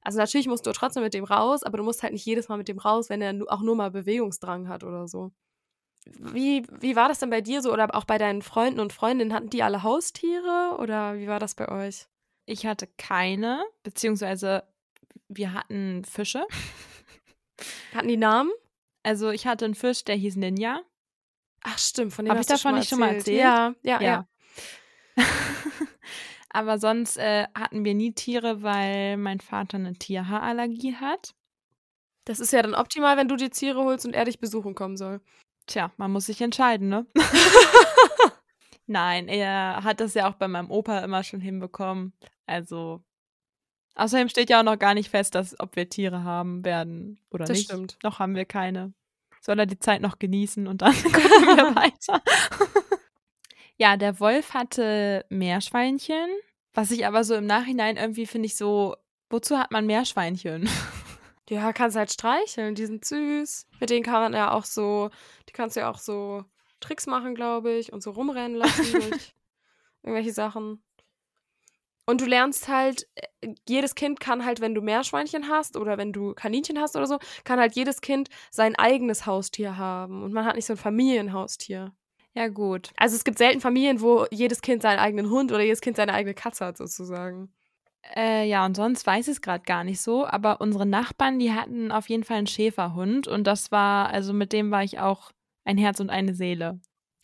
Also natürlich musst du trotzdem mit dem raus, aber du musst halt nicht jedes Mal mit dem raus, wenn er auch nur mal Bewegungsdrang hat oder so. Wie, wie war das denn bei dir so oder auch bei deinen Freunden und Freundinnen? Hatten die alle Haustiere oder wie war das bei euch? Ich hatte keine, beziehungsweise wir hatten Fische. Hatten die Namen? Also ich hatte einen Fisch, der hieß Ninja. Ach stimmt, von dem Habe ich davon nicht schon mal erzählt? Ja, ja, ja. ja. Aber sonst äh, hatten wir nie Tiere, weil mein Vater eine Tierhaarallergie hat. Das ist ja dann optimal, wenn du die Tiere holst und er dich besuchen kommen soll. Tja, man muss sich entscheiden, ne? Nein, er hat das ja auch bei meinem Opa immer schon hinbekommen. Also Außerdem steht ja auch noch gar nicht fest, dass, ob wir Tiere haben werden oder das nicht. Stimmt. Noch haben wir keine. Soll er die Zeit noch genießen und dann gucken wir weiter. ja, der Wolf hatte Meerschweinchen, was ich aber so im Nachhinein irgendwie finde ich so, wozu hat man Meerschweinchen? Ja, kannst halt streicheln, die sind süß. Mit denen kann man ja auch so, die kannst du ja auch so Tricks machen, glaube ich, und so rumrennen lassen irgendwelche Sachen. Und du lernst halt, äh, jedes Kind kann halt, wenn du Meerschweinchen hast oder wenn du Kaninchen hast oder so, kann halt jedes Kind sein eigenes Haustier haben. Und man hat nicht so ein Familienhaustier. Ja, gut. Also es gibt selten Familien, wo jedes Kind seinen eigenen Hund oder jedes Kind seine eigene Katze hat, sozusagen. Äh, ja, und sonst weiß ich es gerade gar nicht so. Aber unsere Nachbarn, die hatten auf jeden Fall einen Schäferhund. Und das war, also mit dem war ich auch ein Herz und eine Seele.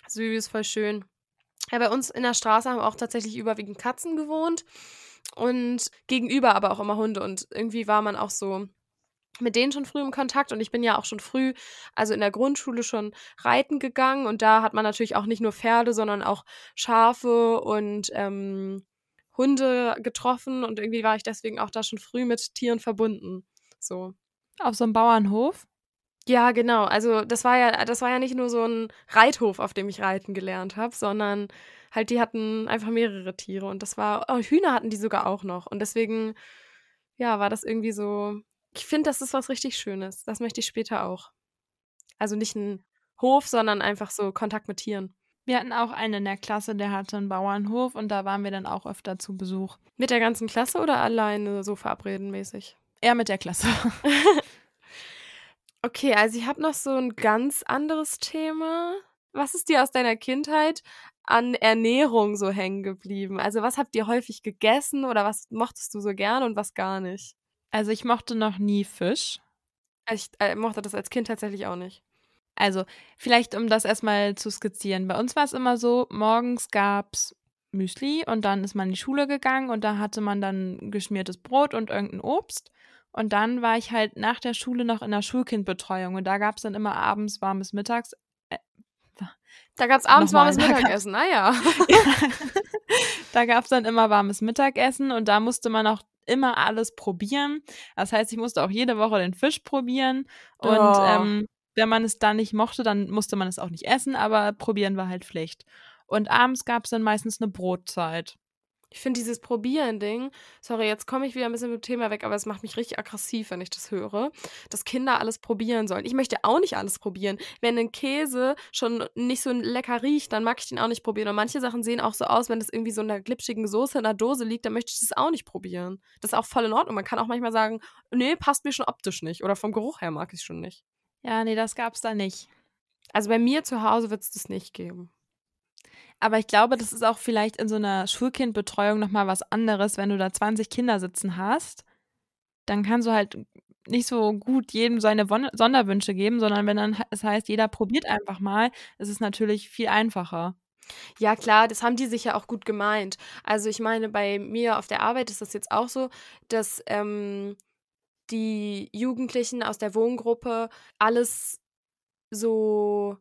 Süß, voll schön. Ja, bei uns in der Straße haben auch tatsächlich überwiegend Katzen gewohnt und gegenüber aber auch immer Hunde. Und irgendwie war man auch so mit denen schon früh im Kontakt und ich bin ja auch schon früh, also in der Grundschule schon reiten gegangen und da hat man natürlich auch nicht nur Pferde, sondern auch Schafe und ähm, Hunde getroffen und irgendwie war ich deswegen auch da schon früh mit Tieren verbunden. So. Auf so einem Bauernhof? Ja, genau. Also das war ja, das war ja nicht nur so ein Reithof, auf dem ich reiten gelernt habe, sondern halt die hatten einfach mehrere Tiere und das war, oh, Hühner hatten die sogar auch noch und deswegen, ja, war das irgendwie so. Ich finde, das ist was richtig Schönes. Das möchte ich später auch. Also nicht ein Hof, sondern einfach so Kontakt mit Tieren. Wir hatten auch einen in der Klasse, der hatte einen Bauernhof und da waren wir dann auch öfter zu Besuch. Mit der ganzen Klasse oder alleine so verabredenmäßig? Eher mit der Klasse. Okay, also ich habe noch so ein ganz anderes Thema. Was ist dir aus deiner Kindheit an Ernährung so hängen geblieben? Also was habt ihr häufig gegessen oder was mochtest du so gerne und was gar nicht? Also ich mochte noch nie Fisch. Ich äh, mochte das als Kind tatsächlich auch nicht. Also vielleicht, um das erstmal zu skizzieren. Bei uns war es immer so, morgens gab's Müsli und dann ist man in die Schule gegangen und da hatte man dann geschmiertes Brot und irgendein Obst. Und dann war ich halt nach der Schule noch in der Schulkindbetreuung und da gab es dann immer abends warmes Mittags. Äh, da gab es abends warmes Mittagessen, naja. ja. da gab es dann immer warmes Mittagessen und da musste man auch immer alles probieren. Das heißt, ich musste auch jede Woche den Fisch probieren und oh. ähm, wenn man es dann nicht mochte, dann musste man es auch nicht essen, aber probieren war halt Pflicht. Und abends gab es dann meistens eine Brotzeit. Ich finde dieses Probieren-Ding, sorry, jetzt komme ich wieder ein bisschen mit dem Thema weg, aber es macht mich richtig aggressiv, wenn ich das höre, dass Kinder alles probieren sollen. Ich möchte auch nicht alles probieren. Wenn ein Käse schon nicht so lecker riecht, dann mag ich den auch nicht probieren. Und manche Sachen sehen auch so aus, wenn das irgendwie so in einer glitschigen Soße in der Dose liegt, dann möchte ich das auch nicht probieren. Das ist auch voll in Ordnung. Man kann auch manchmal sagen, nee, passt mir schon optisch nicht. Oder vom Geruch her mag ich es schon nicht. Ja, nee, das gab's da nicht. Also bei mir zu Hause wird es das nicht geben. Aber ich glaube, das ist auch vielleicht in so einer Schulkindbetreuung nochmal was anderes, wenn du da 20 Kinder sitzen hast. Dann kannst du halt nicht so gut jedem seine Sonderwünsche geben, sondern wenn dann es heißt, jeder probiert einfach mal, ist es natürlich viel einfacher. Ja, klar, das haben die sich ja auch gut gemeint. Also ich meine, bei mir auf der Arbeit ist das jetzt auch so, dass ähm, die Jugendlichen aus der Wohngruppe alles so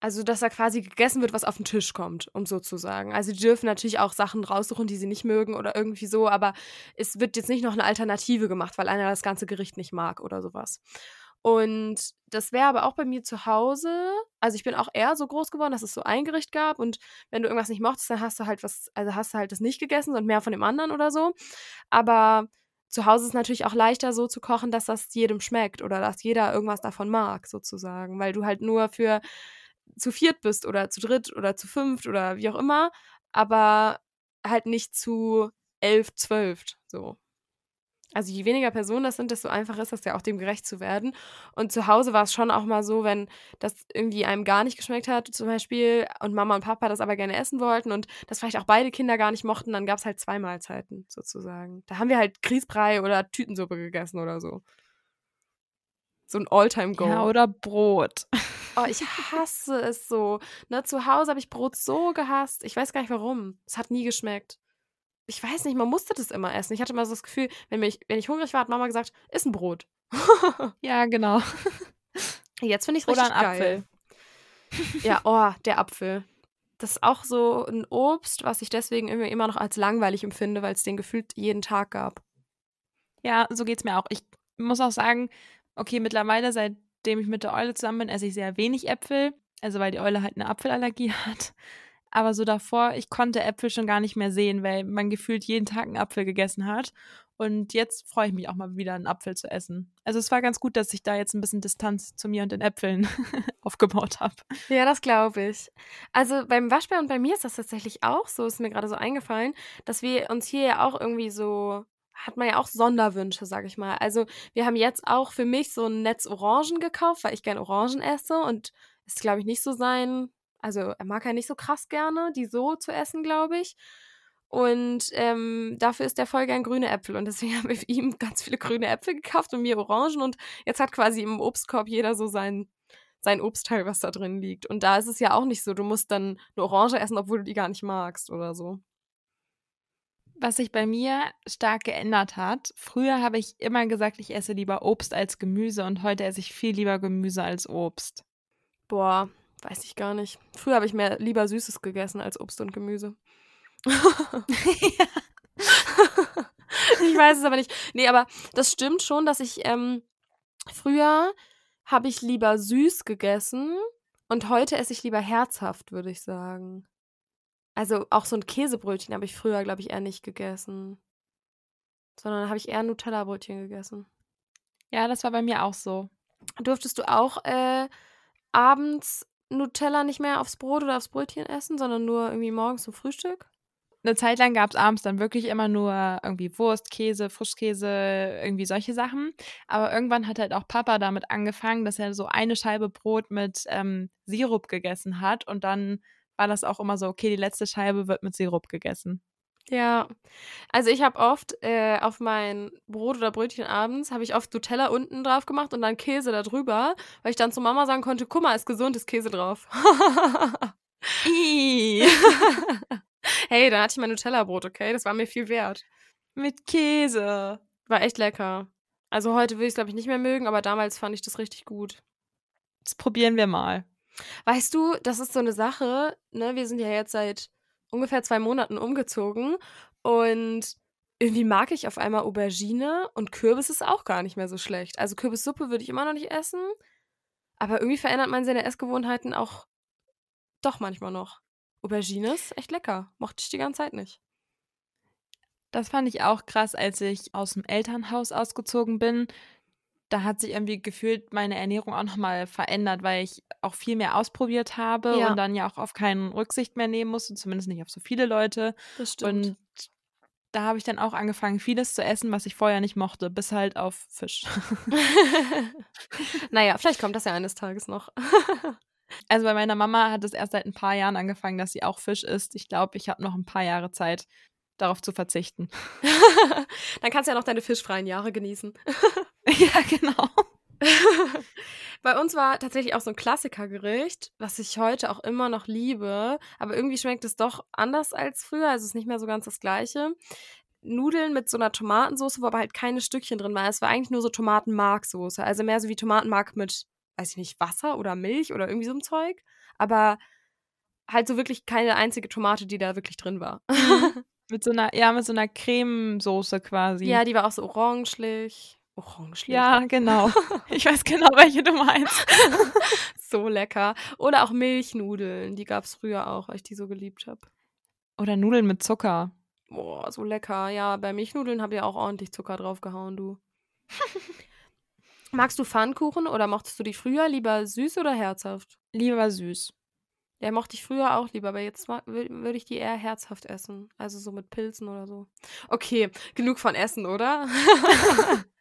also, dass da quasi gegessen wird, was auf den Tisch kommt, um so zu sagen. Also, die dürfen natürlich auch Sachen raussuchen, die sie nicht mögen oder irgendwie so, aber es wird jetzt nicht noch eine Alternative gemacht, weil einer das ganze Gericht nicht mag oder sowas. Und das wäre aber auch bei mir zu Hause. Also, ich bin auch eher so groß geworden, dass es so ein Gericht gab und wenn du irgendwas nicht mochtest, dann hast du halt was, also hast du halt das nicht gegessen und mehr von dem anderen oder so. Aber zu Hause ist es natürlich auch leichter so zu kochen, dass das jedem schmeckt oder dass jeder irgendwas davon mag, sozusagen, weil du halt nur für zu viert bist oder zu dritt oder zu fünft oder wie auch immer, aber halt nicht zu elf, zwölf, so. Also je weniger Personen das sind, desto einfacher ist das ja auch, dem gerecht zu werden. Und zu Hause war es schon auch mal so, wenn das irgendwie einem gar nicht geschmeckt hat, zum Beispiel, und Mama und Papa das aber gerne essen wollten und das vielleicht auch beide Kinder gar nicht mochten, dann gab es halt zwei Mahlzeiten sozusagen. Da haben wir halt Grießbrei oder Tütensuppe gegessen oder so. So ein Alltime-Goal. Ja, oder Brot. Oh, ich hasse es so. Ne, zu Hause habe ich Brot so gehasst. Ich weiß gar nicht warum. Es hat nie geschmeckt. Ich weiß nicht, man musste das immer essen. Ich hatte mal so das Gefühl, wenn, mich, wenn ich hungrig war, hat Mama gesagt, iss ein Brot. ja, genau. Jetzt finde ich es richtig Oder ein geil. Apfel. ja, oh, der Apfel. Das ist auch so ein Obst, was ich deswegen immer noch als langweilig empfinde, weil es den gefühlt jeden Tag gab. Ja, so geht es mir auch. Ich muss auch sagen, okay, mittlerweile, seit seitdem ich mit der Eule zusammen bin, esse ich sehr wenig Äpfel. Also weil die Eule halt eine Apfelallergie hat. Aber so davor, ich konnte Äpfel schon gar nicht mehr sehen, weil man gefühlt jeden Tag einen Apfel gegessen hat. Und jetzt freue ich mich auch mal wieder, einen Apfel zu essen. Also es war ganz gut, dass ich da jetzt ein bisschen Distanz zu mir und den Äpfeln aufgebaut habe. Ja, das glaube ich. Also beim Waschbär und bei mir ist das tatsächlich auch so, ist mir gerade so eingefallen, dass wir uns hier ja auch irgendwie so hat man ja auch Sonderwünsche, sag ich mal. Also wir haben jetzt auch für mich so ein Netz Orangen gekauft, weil ich gern Orangen esse und es glaube ich nicht so sein. Also er mag ja nicht so krass gerne, die so zu essen, glaube ich. Und ähm, dafür ist er voll gern grüne Äpfel. Und deswegen haben wir ihn ganz viele grüne Äpfel gekauft und mir Orangen. Und jetzt hat quasi im Obstkorb jeder so sein, sein Obstteil, was da drin liegt. Und da ist es ja auch nicht so, du musst dann eine Orange essen, obwohl du die gar nicht magst oder so was sich bei mir stark geändert hat. Früher habe ich immer gesagt, ich esse lieber Obst als Gemüse und heute esse ich viel lieber Gemüse als Obst. Boah, weiß ich gar nicht. Früher habe ich mehr lieber Süßes gegessen als Obst und Gemüse. ich weiß es aber nicht. Nee, aber das stimmt schon, dass ich ähm, früher habe ich lieber süß gegessen und heute esse ich lieber herzhaft, würde ich sagen. Also auch so ein Käsebrötchen habe ich früher, glaube ich, eher nicht gegessen. Sondern habe ich eher Nutella-Brötchen gegessen. Ja, das war bei mir auch so. Durftest du auch äh, abends Nutella nicht mehr aufs Brot oder aufs Brötchen essen, sondern nur irgendwie morgens zum Frühstück? Eine Zeit lang gab es abends dann wirklich immer nur irgendwie Wurst, Käse, Frischkäse, irgendwie solche Sachen. Aber irgendwann hat halt auch Papa damit angefangen, dass er so eine Scheibe Brot mit ähm, Sirup gegessen hat und dann war das auch immer so, okay, die letzte Scheibe wird mit Sirup gegessen. Ja, also ich habe oft äh, auf mein Brot oder Brötchen abends, habe ich oft Nutella unten drauf gemacht und dann Käse da drüber, weil ich dann zu Mama sagen konnte, guck mal, ist gesund, ist Käse drauf. hey, dann hatte ich mein Nutella-Brot, okay? Das war mir viel wert. Mit Käse. War echt lecker. Also heute würde ich es, glaube ich, nicht mehr mögen, aber damals fand ich das richtig gut. Das probieren wir mal. Weißt du, das ist so eine Sache, ne? Wir sind ja jetzt seit ungefähr zwei Monaten umgezogen und irgendwie mag ich auf einmal Aubergine und Kürbis ist auch gar nicht mehr so schlecht. Also Kürbissuppe würde ich immer noch nicht essen, aber irgendwie verändert man seine Essgewohnheiten auch doch manchmal noch. Aubergine ist echt lecker. Mochte ich die ganze Zeit nicht. Das fand ich auch krass, als ich aus dem Elternhaus ausgezogen bin da hat sich irgendwie gefühlt meine Ernährung auch nochmal verändert, weil ich auch viel mehr ausprobiert habe ja. und dann ja auch auf keinen Rücksicht mehr nehmen musste, zumindest nicht auf so viele Leute. Das stimmt. Und da habe ich dann auch angefangen, vieles zu essen, was ich vorher nicht mochte, bis halt auf Fisch. naja, vielleicht kommt das ja eines Tages noch. also bei meiner Mama hat es erst seit ein paar Jahren angefangen, dass sie auch Fisch isst. Ich glaube, ich habe noch ein paar Jahre Zeit, darauf zu verzichten. dann kannst du ja noch deine fischfreien Jahre genießen. Ja, genau. Bei uns war tatsächlich auch so ein Klassikergericht, was ich heute auch immer noch liebe, aber irgendwie schmeckt es doch anders als früher, also es ist nicht mehr so ganz das gleiche. Nudeln mit so einer Tomatensauce, wo aber halt keine Stückchen drin war. Es war eigentlich nur so Tomatenmarksoße, also mehr so wie Tomatenmark mit, weiß ich nicht, Wasser oder Milch oder irgendwie so ein Zeug, aber halt so wirklich keine einzige Tomate, die da wirklich drin war. mit so einer, ja, mit so einer Cremesoße quasi. Ja, die war auch so orangelich. Orange. Ja, genau. Ich weiß genau, welche du meinst. so lecker. Oder auch Milchnudeln. Die gab es früher auch, weil ich die so geliebt habe. Oder Nudeln mit Zucker. Boah, so lecker. Ja, bei Milchnudeln habt ihr auch ordentlich Zucker draufgehauen, du. Magst du Pfannkuchen oder mochtest du die früher lieber süß oder herzhaft? Lieber süß. Ja, mochte ich früher auch lieber, aber jetzt würde ich die eher herzhaft essen. Also so mit Pilzen oder so. Okay, genug von Essen, oder?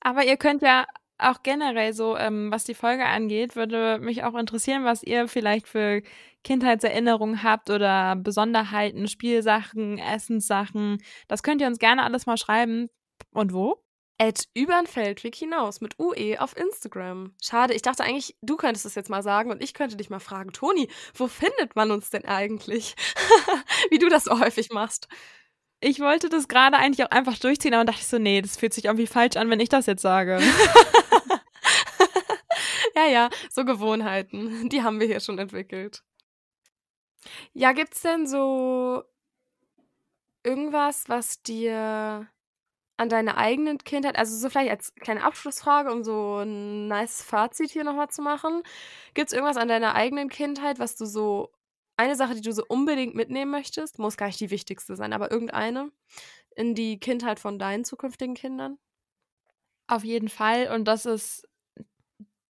Aber ihr könnt ja auch generell so, ähm, was die Folge angeht, würde mich auch interessieren, was ihr vielleicht für Kindheitserinnerungen habt oder Besonderheiten, Spielsachen, Essenssachen. Das könnt ihr uns gerne alles mal schreiben. Und wo? At übern Feldweg hinaus mit UE auf Instagram. Schade, ich dachte eigentlich, du könntest es jetzt mal sagen und ich könnte dich mal fragen, Toni, wo findet man uns denn eigentlich? Wie du das so häufig machst ich wollte das gerade eigentlich auch einfach durchziehen, aber dachte ich so, nee, das fühlt sich irgendwie falsch an, wenn ich das jetzt sage. ja, ja, so Gewohnheiten, die haben wir hier schon entwickelt. Ja, gibt's denn so irgendwas, was dir an deiner eigenen Kindheit, also so vielleicht als kleine Abschlussfrage, um so ein nice Fazit hier nochmal zu machen, gibt's irgendwas an deiner eigenen Kindheit, was du so eine Sache, die du so unbedingt mitnehmen möchtest? Muss gar nicht die wichtigste sein, aber irgendeine in die Kindheit von deinen zukünftigen Kindern? Auf jeden Fall. Und das ist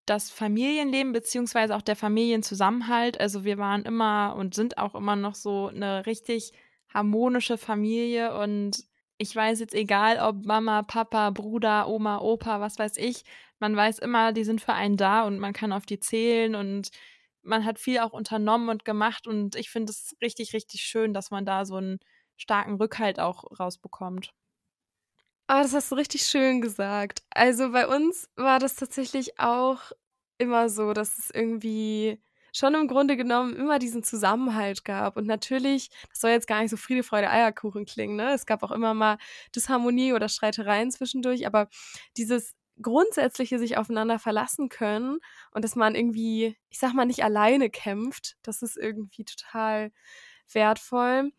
das Familienleben beziehungsweise auch der Familienzusammenhalt. Also wir waren immer und sind auch immer noch so eine richtig harmonische Familie und ich weiß jetzt egal, ob Mama, Papa, Bruder, Oma, Opa, was weiß ich, man weiß immer, die sind für einen da und man kann auf die zählen und man hat viel auch unternommen und gemacht und ich finde es richtig, richtig schön, dass man da so einen starken Rückhalt auch rausbekommt. Ah, das hast du richtig schön gesagt. Also bei uns war das tatsächlich auch immer so, dass es irgendwie schon im Grunde genommen immer diesen Zusammenhalt gab. Und natürlich, das soll jetzt gar nicht so Friede, Freude, Eierkuchen klingen, ne? Es gab auch immer mal Disharmonie oder Streitereien zwischendurch, aber dieses grundsätzliche sich aufeinander verlassen können und dass man irgendwie, ich sag mal, nicht alleine kämpft, das ist irgendwie total wertvoll.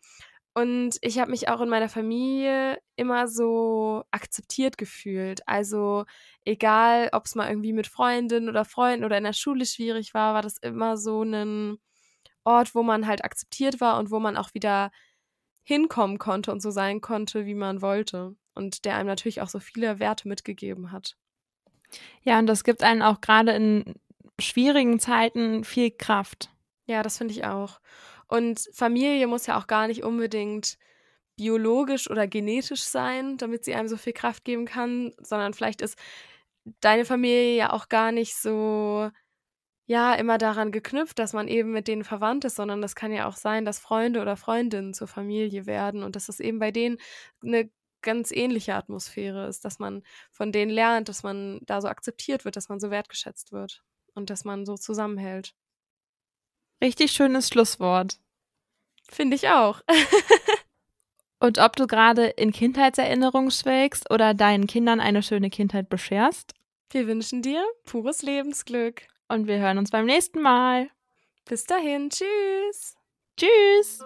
Und ich habe mich auch in meiner Familie immer so akzeptiert gefühlt. Also egal, ob es mal irgendwie mit Freundinnen oder Freunden oder in der Schule schwierig war, war das immer so ein Ort, wo man halt akzeptiert war und wo man auch wieder hinkommen konnte und so sein konnte, wie man wollte. Und der einem natürlich auch so viele Werte mitgegeben hat. Ja, und das gibt einen auch gerade in schwierigen Zeiten viel Kraft. Ja, das finde ich auch. Und Familie muss ja auch gar nicht unbedingt biologisch oder genetisch sein, damit sie einem so viel Kraft geben kann, sondern vielleicht ist deine Familie ja auch gar nicht so, ja, immer daran geknüpft, dass man eben mit denen verwandt ist, sondern das kann ja auch sein, dass Freunde oder Freundinnen zur Familie werden und dass es eben bei denen eine ganz ähnliche Atmosphäre ist, dass man von denen lernt, dass man da so akzeptiert wird, dass man so wertgeschätzt wird und dass man so zusammenhält. Richtig schönes Schlusswort. Finde ich auch. Und ob du gerade in Kindheitserinnerungen schwelgst oder deinen Kindern eine schöne Kindheit bescherst. Wir wünschen dir pures Lebensglück. Und wir hören uns beim nächsten Mal. Bis dahin. Tschüss. Tschüss.